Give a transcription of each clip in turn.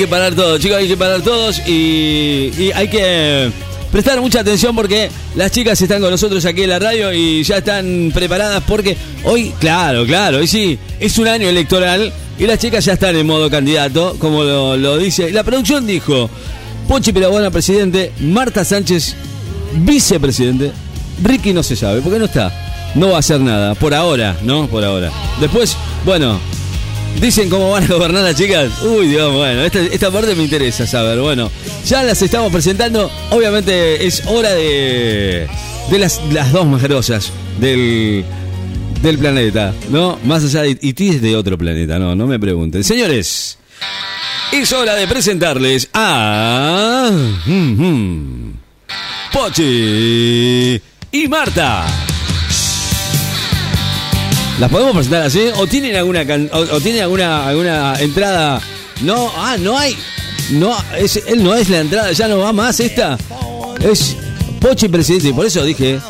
Hay que parar todo, chicos, hay que parar todos y, y hay que prestar mucha atención porque las chicas están con nosotros aquí en la radio y ya están preparadas porque hoy, claro, claro, hoy sí, es un año electoral y las chicas ya están en modo candidato, como lo, dice. La producción dijo, Pochi Pirabona, presidente, Marta Sánchez, vicepresidente, Ricky no se sabe, porque no está, no va a hacer nada, por ahora, ¿no? Por ahora. Después, bueno, Dicen cómo van a gobernar las chicas. Uy, Dios, bueno, esta, parte me interesa saber. Bueno, ya las estamos presentando. Obviamente es hora de, de las, las dos más grosas del, del planeta, ¿no? Más allá de. Tú es de otro planeta, no, no me pregunten. Señores, es hora de presentarles a. mm, Pochi y Marta. ¿Las podemos presentar así? ¿O tienen alguna can- o, o tienen alguna alguna entrada? No, ah, no hay. No, es, él no es la entrada, ya no va más esta. Es Pochi presidente, por eso dije.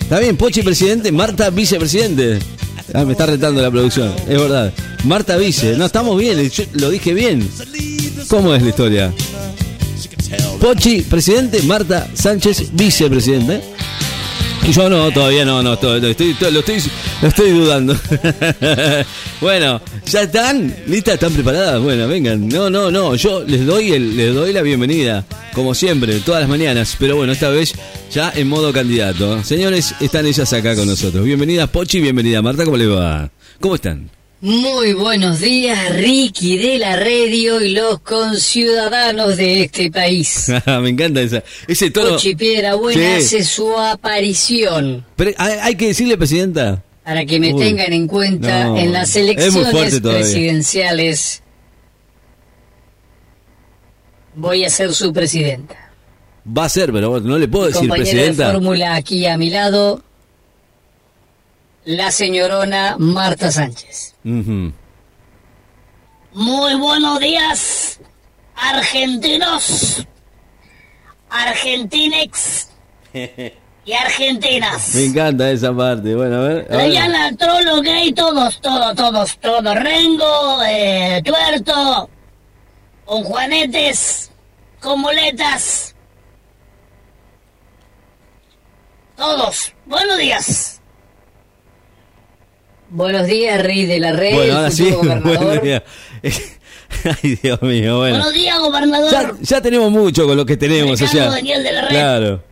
Está bien, Pochi presidente, Marta vicepresidente. Ah, me está retando la producción, es verdad. Marta vice, no, estamos bien, lo dije bien. ¿Cómo es la historia? Pochi presidente, Marta Sánchez vicepresidente. Yo no, todavía no, no, to- to- estoy, to- lo, estoy, lo estoy dudando. bueno, ¿ya están? ¿Listas? ¿Están preparadas? Bueno, vengan. No, no, no, yo les doy, el, les doy la bienvenida, como siempre, todas las mañanas. Pero bueno, esta vez ya en modo candidato. Señores, están ellas acá con nosotros. Bienvenidas Pochi, bienvenida Marta, ¿cómo les va? ¿Cómo están? Muy buenos días, Ricky de la radio y los conciudadanos de este país. Me encanta esa, ese tono. Piedra Buena Sí. hace su aparición Pero, ¿hay, hay que decirle, presidenta? para que me Uy, tengan en cuenta no, en las elecciones presidenciales. Voy a ser su presidenta. Va a ser, pero no le puedo decir Compañera de presidenta. fórmula aquí a mi lado, la señorona Marta Sánchez. Ujú. Muy buenos días, argentinos, argentinex y argentinas. Me encanta esa parte. Bueno, a ver. a ver. Diana, trolo, gay, todos, todos, todos, todos. Rengo, eh, tuerto, con juanetes, con muletas. Todos, buenos días. Buenos días, Rey de la Red, Bueno, ahora sí. Buenos días. Ay, Dios mío, bueno. Buenos días, gobernador. Ya, ya tenemos mucho con lo que tenemos, o Ricardo sea. Daniel de la Red. Claro.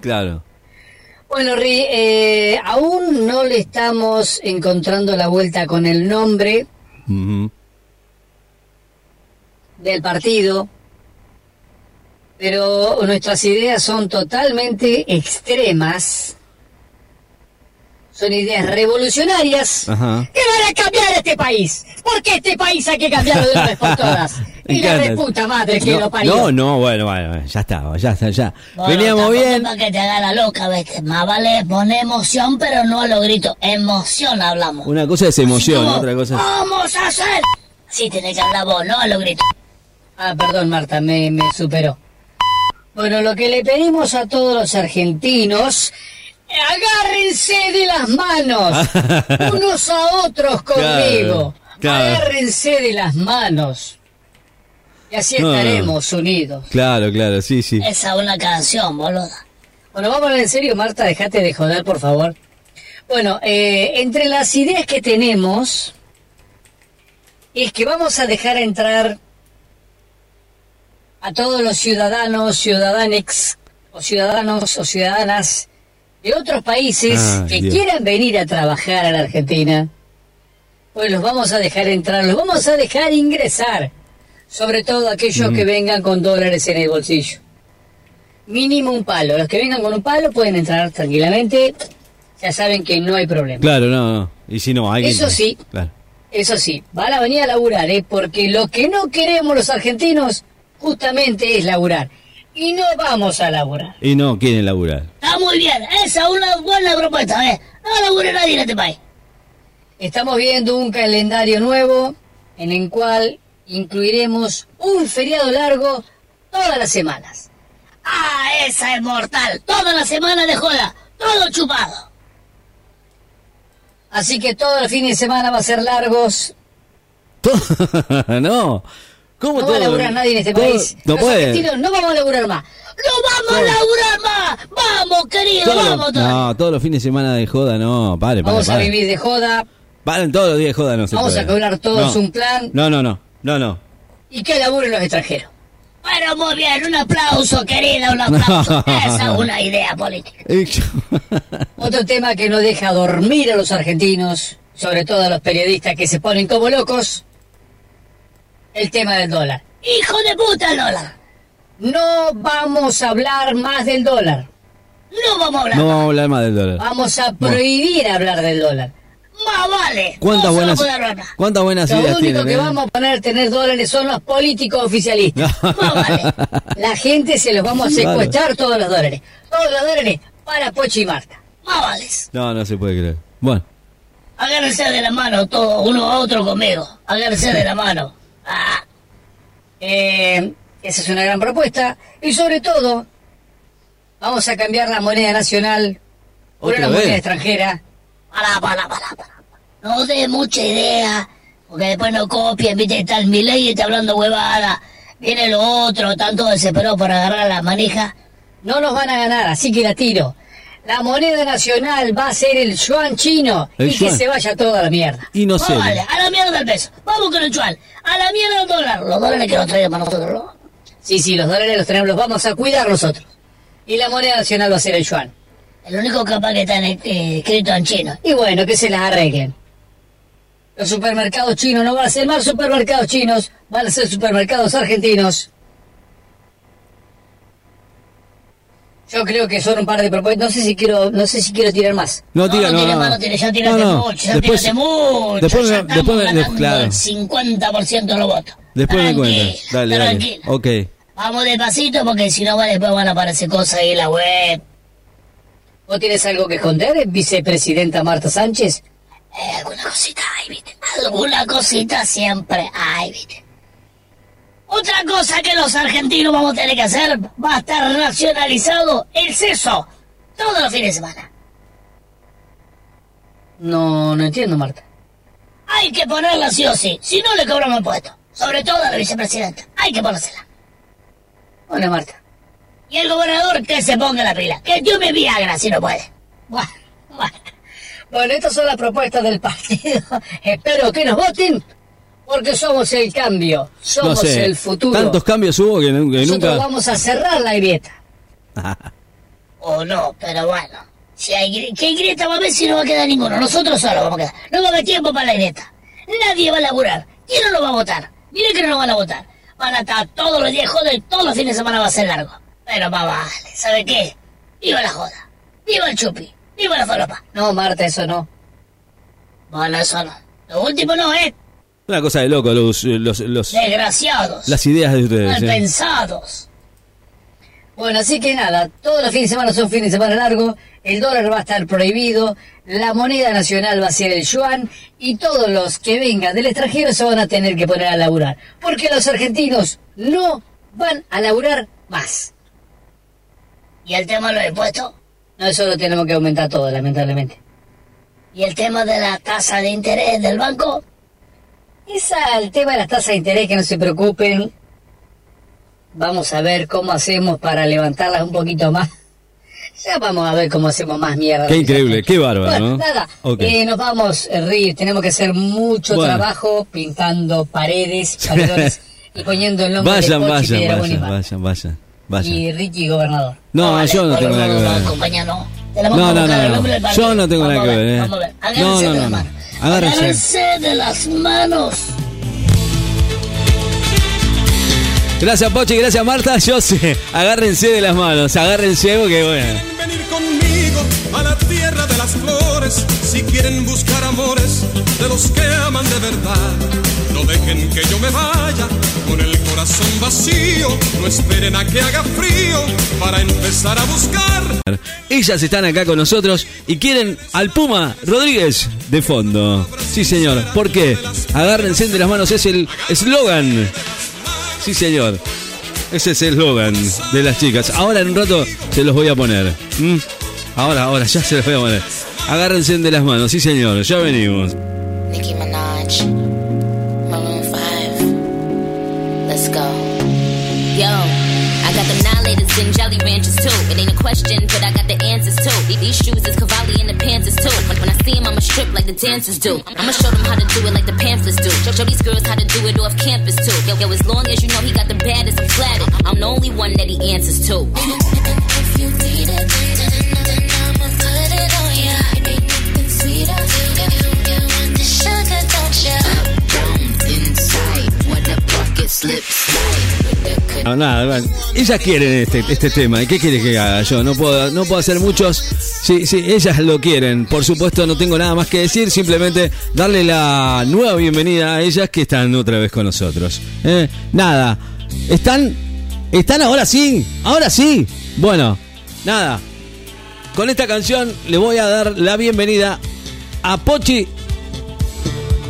Claro. Bueno, Ri, eh, aún no le estamos encontrando la vuelta con el nombre del partido, pero nuestras ideas son totalmente extremas. Son ideas revolucionarias Ajá. que van a cambiar este país. Porque este país hay que cambiarlo de una vez por todas. Y la encanta. reputa madre que no, lo parió. no, no, bueno, bueno, ya está, ya está, ya. Bueno, Veníamos bien. que te haga la loca, ¿ves? Más vale poner emoción, pero no a los gritos. Emoción hablamos. Una cosa es emoción, Como, otra cosa es. ¡Vamos a hacer! Así tenés que hablar vos, no a los gritos. Ah, perdón, Marta, me, me superó. Bueno, lo que le pedimos a todos los argentinos, agárrense de las manos, unos a otros conmigo. Claro, claro. Agárrense de las manos. Y así No, no. estaremos unidos. Claro, claro, sí, sí. Esa es una canción, boluda. Bueno, vamos a hablar en serio, Marta, dejate de joder, por favor. Bueno, eh, entre las ideas que tenemos es que vamos a dejar entrar a todos los ciudadanos, ciudadanex, o ciudadanos o ciudadanas de otros países Ah, que Dios. quieran venir a trabajar a la Argentina. Pues los vamos a dejar entrar, los vamos a dejar ingresar. Sobre todo aquellos que vengan con dólares en el bolsillo mínimo un palo. Los que vengan con un palo pueden entrar tranquilamente. Ya saben que no hay problema. Claro, no, no. Y si no, hay que- Eso sí. Claro. Eso sí, van a venir a laburar, ¿eh? Porque lo que no queremos los argentinos justamente es laburar. Y no vamos a laburar. Y no quieren laburar. Está muy bien, esa es una buena propuesta, ¿ves? No labure nadie en este país. Estamos viendo un calendario nuevo en el cual incluiremos un feriado largo todas las semanas. Ah, esa es mortal. Toda la semana de joda, todo chupado. Así que todos los fines de semana va a ser largos no. ¿Cómo no todo? va a laburar nadie en este país. no Los puede. no vamos a laburar más. ¡No vamos a laburar más! ¡Vamos, querido! ¡Vamos! todos. no, todos los fines de semana de joda, no, pare, pare, Vamos a vivir de joda Paren todos los días de joda, no se Vamos puede. a cobrar todos No. un plan. No, no, no, no, no. y que laburen los extranjeros. Bueno, muy bien, un aplauso, querida, un aplauso. Esa es una idea política. Otro tema que no deja dormir a los argentinos, sobre todo a los periodistas que se ponen como locos, el tema del dólar. ¡Hijo de puta, Lola! No vamos a hablar más del dólar. No vamos a hablar No más. vamos a hablar más del dólar. Vamos a prohibir hablar del dólar. Más vale. ¿Cuántas buenas, cuántas buenas Lo ideas único tienen? que eh? vamos a poner a tener dólares son los políticos oficialistas. Más vale. La gente se los vamos a Claro. secuestrar todos los dólares. Todos los dólares para Pochi y Marta. Más vale. No, no se puede creer. Bueno, Agárrense de la mano todos, uno a otro conmigo. Agárrense de la mano. Ah, Eh, esa es una gran propuesta. Y sobre todo, vamos a cambiar la moneda nacional por ¿Otra una vez? moneda extranjera. para, para, para, para. No dé mucha idea, porque después no copien, viste, está el Milei y está hablando huevada. Viene lo otro, tanto desesperado por agarrar la manija. No nos van a ganar, así que la tiro. La moneda nacional va a ser el yuan chino El y que yuan. se vaya toda la mierda. y no sé. vale, a la mierda el peso. Vamos con el chual. A la mierda el dólar. Los dólares que nos traigan para nosotros, ¿no? Sí, sí, los dólares los tenemos, los vamos a cuidar nosotros. Y la moneda nacional va a ser el yuan. El único capaz que está en- eh, escrito en chino. Y bueno, que se las arreglen. Los supermercados chinos no van a ser más supermercados chinos, van a ser supermercados argentinos. Yo creo que son un par de propuestas. No sé si quiero, no sé si quiero tirar más. No, tira, no, no, tires no. más, no tires, ya tiraste No, no. mucho, ya Después- tiraste mucho. después ya me- estamos después me- ganando claro. el 50% de los votos. Después me Tranquilo, cuentas. Dale, dale. tranquilo. Ok. Vamos despacito porque si no va después van a aparecer cosas ahí en la web. ¿Vos tienes algo que esconder, vicepresidenta Marta Sánchez? Eh, alguna cosita hay, viste. Alguna cosita siempre hay, viste. Otra cosa que los argentinos vamos a tener que hacer va a estar nacionalizado el seso todos los fines de semana. No, no entiendo, Marta. Hay que ponerla sí o sí, si no le cobramos impuestos. Sobre todo a la vicepresidenta. Hay que ponérsela. Hola, Marta. Y el gobernador que se ponga la pila. Que yo me Viagra si no puede. Bueno, bueno. Bueno, estas son las propuestas del partido. Espero que nos voten, porque somos el cambio, No somos sé. el futuro. Tantos cambios hubo que, que Nosotros nunca. vamos a cerrar la grieta. O no, pero bueno. Si hay ¿Qué grieta va a haber si no va a quedar ninguno? Nosotros solos vamos a quedar. No va a haber tiempo para la grieta. Nadie va a laburar. ¿Quién no lo va a votar? Mire que no lo van a votar. Van a estar todos los días joder y todos los fines de semana va a ser largo. Pero más vale, ¿sabe qué? Viva la joda. Viva el chupi. Viva la falopa. No, Marta, eso no. Bueno, eso no. Lo último no es Una cosa de loco, los, los, los- desgraciados. las ideas de ustedes. mal ¿eh? pensados. Bueno, así que nada, todos los fines de semana son fines de semana largos, el dólar va a estar prohibido, la moneda nacional va a ser el yuan y todos los que vengan del extranjero se van a tener que poner a laburar, porque los argentinos no van a laburar más. ¿Y el tema de los impuestos? No, eso lo tenemos que aumentar todo, lamentablemente. ¿Y el tema de la tasa de interés del banco? Esa, el tema de las tasas de interés, que no se preocupen. Vamos a ver cómo hacemos para levantarlas un poquito más. Ya vamos a ver cómo hacemos más mierda. Qué increíble, qué bárbaro, Bueno, ¿no? nada, Ok. eh, nos vamos a reír. Tenemos que hacer mucho Bueno. trabajo pintando paredes, paredones y poniendo el nombre Vayan, de Pochi vayan, vayan, vayan, vayan, vayan. Y Ricky Gobernador. No, vale, yo no tengo nada que ver. No, no, no, Yo no tengo nada que ver, ¿eh? Vamos a ver. No, no, no. Agárrense. Agárrense de las manos. Gracias, Pochi, gracias, Marta. Yo sé, agárrense de las manos, agárrense porque, bueno. venir conmigo a la tierra de las flores si quieren buscar amores de los que aman de verdad. No dejen que yo me vaya con el corazón vacío. No esperen a que haga frío para empezar a buscar. Ellas están acá con nosotros y quieren al Puma Rodríguez de fondo. Sí, señor. ¿Por qué? Agárrense de las manos, es el eslogan. Sí, señor. Ese es el eslogan de las chicas. Ahora en un rato se los voy a poner. ¿Mm? Ahora, ahora, ya se los voy a poner. Agárrense de las manos, sí, señor. Ya venimos. Nicki Minaj, Yo, I got them annihilators and jelly ranchers too. It ain't a question, but I got the answers too. These shoes is Cavalli and the pants is too. When, when I see them, I'ma strip like the dancers do. I'ma show them how to do it like the pamphlets do. Show, show these girls how to do it off campus too. Yo, yo, as long as you know he got the baddest, I'm flattered. I'm the only one that he answers to. If you need it, then I'ma put it on ya. Ain't nothing sweeter. You, you, you want the sugar, don't ya? Down inside, when the bucket slips No, nada, ellas quieren este, este tema. ¿Y qué quieres que haga yo? No puedo, no puedo hacer muchos. Sí, sí, ellas lo quieren. Por supuesto, no tengo nada más que decir. Simplemente darle la nueva bienvenida a ellas que están otra vez con nosotros. ¿eh? Nada. ¿Están? ¿Están ahora sí? ¿Ahora sí? Bueno, nada. Con esta canción le voy a dar la bienvenida a Pochi.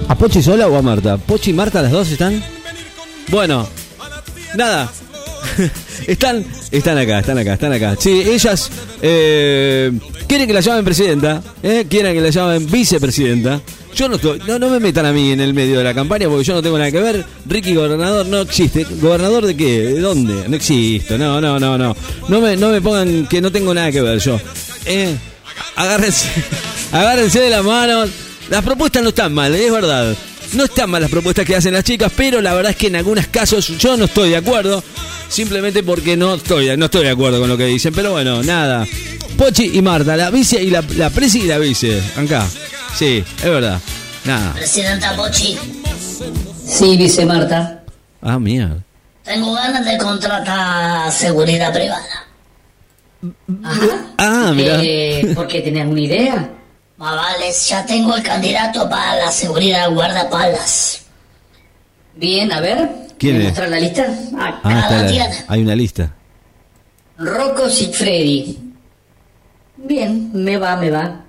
¿A Pochi sola o a Marta? ¿Pochi y Marta las dos están? Bueno, nada. están, están acá, están acá, están acá. Sí, ellas eh, quieren que la llamen presidenta, eh, quieren que la llamen vicepresidenta. Yo no estoy, no, no me metan a mí en el medio de la campaña porque yo no tengo nada que ver. Ricky gobernador no existe. ¿Gobernador de qué? ¿De dónde? No existo. No, no, no, no. No me, no me pongan que no tengo nada que ver yo. Eh, agárrense, agárrense de las manos. Las propuestas no están mal, es verdad. No están mal las propuestas que hacen las chicas, pero la verdad es que en algunos casos yo no estoy de acuerdo. Simplemente porque no estoy, no estoy de acuerdo con lo que dicen. Pero bueno, nada. Pochi y Marta, la vice y la, la presi y la vice. Acá. Sí, es verdad. Nada. Presidenta Pochi, Sí, dice Marta. Ah, mierda. tengo ganas de contratar seguridad privada. Ajá. Ah, mira. Eh, ¿Por qué? ¿Tenés alguna idea? Más vale, ya tengo el candidato para la seguridad guardapalas. Bien, a ver. ¿Quién ¿Me es? mostrar la lista? Ah, Ah, está la- hay una lista. Rocco Sigfredi. Bien, me va, me va.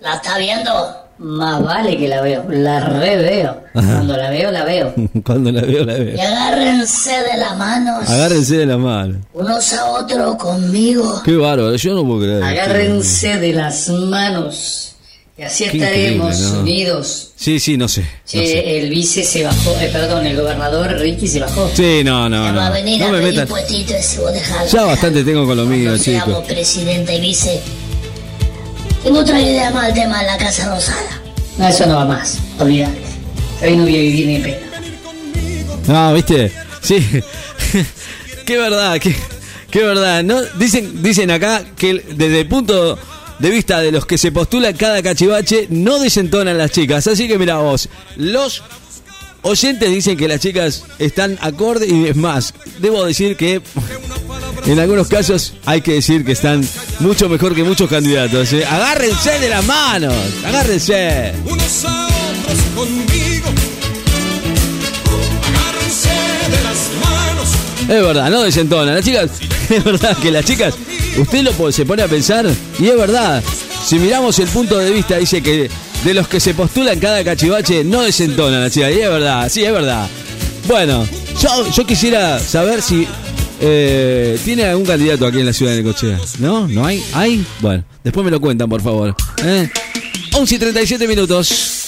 ¿La está viendo? Más vale que la veo, la re veo. Ajá. Cuando la veo, la veo. Cuando la veo, la Y veo. agárrense de las manos, Agárrense de la mano. unos a otros conmigo. Qué bárbaro, yo no puedo creer. Agárrense de las manos. Y así Qué estaremos unidos. Sí, sí, no sé. Che, no sé. el vice se bajó, eh, perdón, el gobernador Ricky se bajó. Sí, no, no, no. me metan. Ya bastante tengo con lo mío, chicos. presidente y vice. Tengo otra idea más tema de la Casa Rosada. No, eso no va más, olvídate. Hoy no voy a vivir ni en pena. No, ¿viste? Sí. qué verdad, qué, qué verdad. No, dicen, dicen acá que desde el punto de vista de los que se postulan cada cachivache, no desentonan las chicas. Así que mira vos, los oyentes dicen que las chicas están acorde y es más, debo decir que en algunos casos hay que decir que están mucho mejor que muchos candidatos. ¿eh? Agárrense de las manos, agárrense. unos a otros conmigo. Agárrense de las manos. Es verdad, no desentonan. Las chicas, es verdad que las chicas, usted lo se pone a pensar y es verdad. Si miramos el punto de vista, dice que de los que se postulan cada cachivache no desentonan chicas. Y es verdad, sí, es verdad. Bueno, yo, quisiera saber si eh, tiene algún candidato aquí en la ciudad de Necochea. ¿No? ¿No hay? ¿Hay? Bueno, después me lo cuentan, por favor. ¿Eh? 11 y 37 minutos.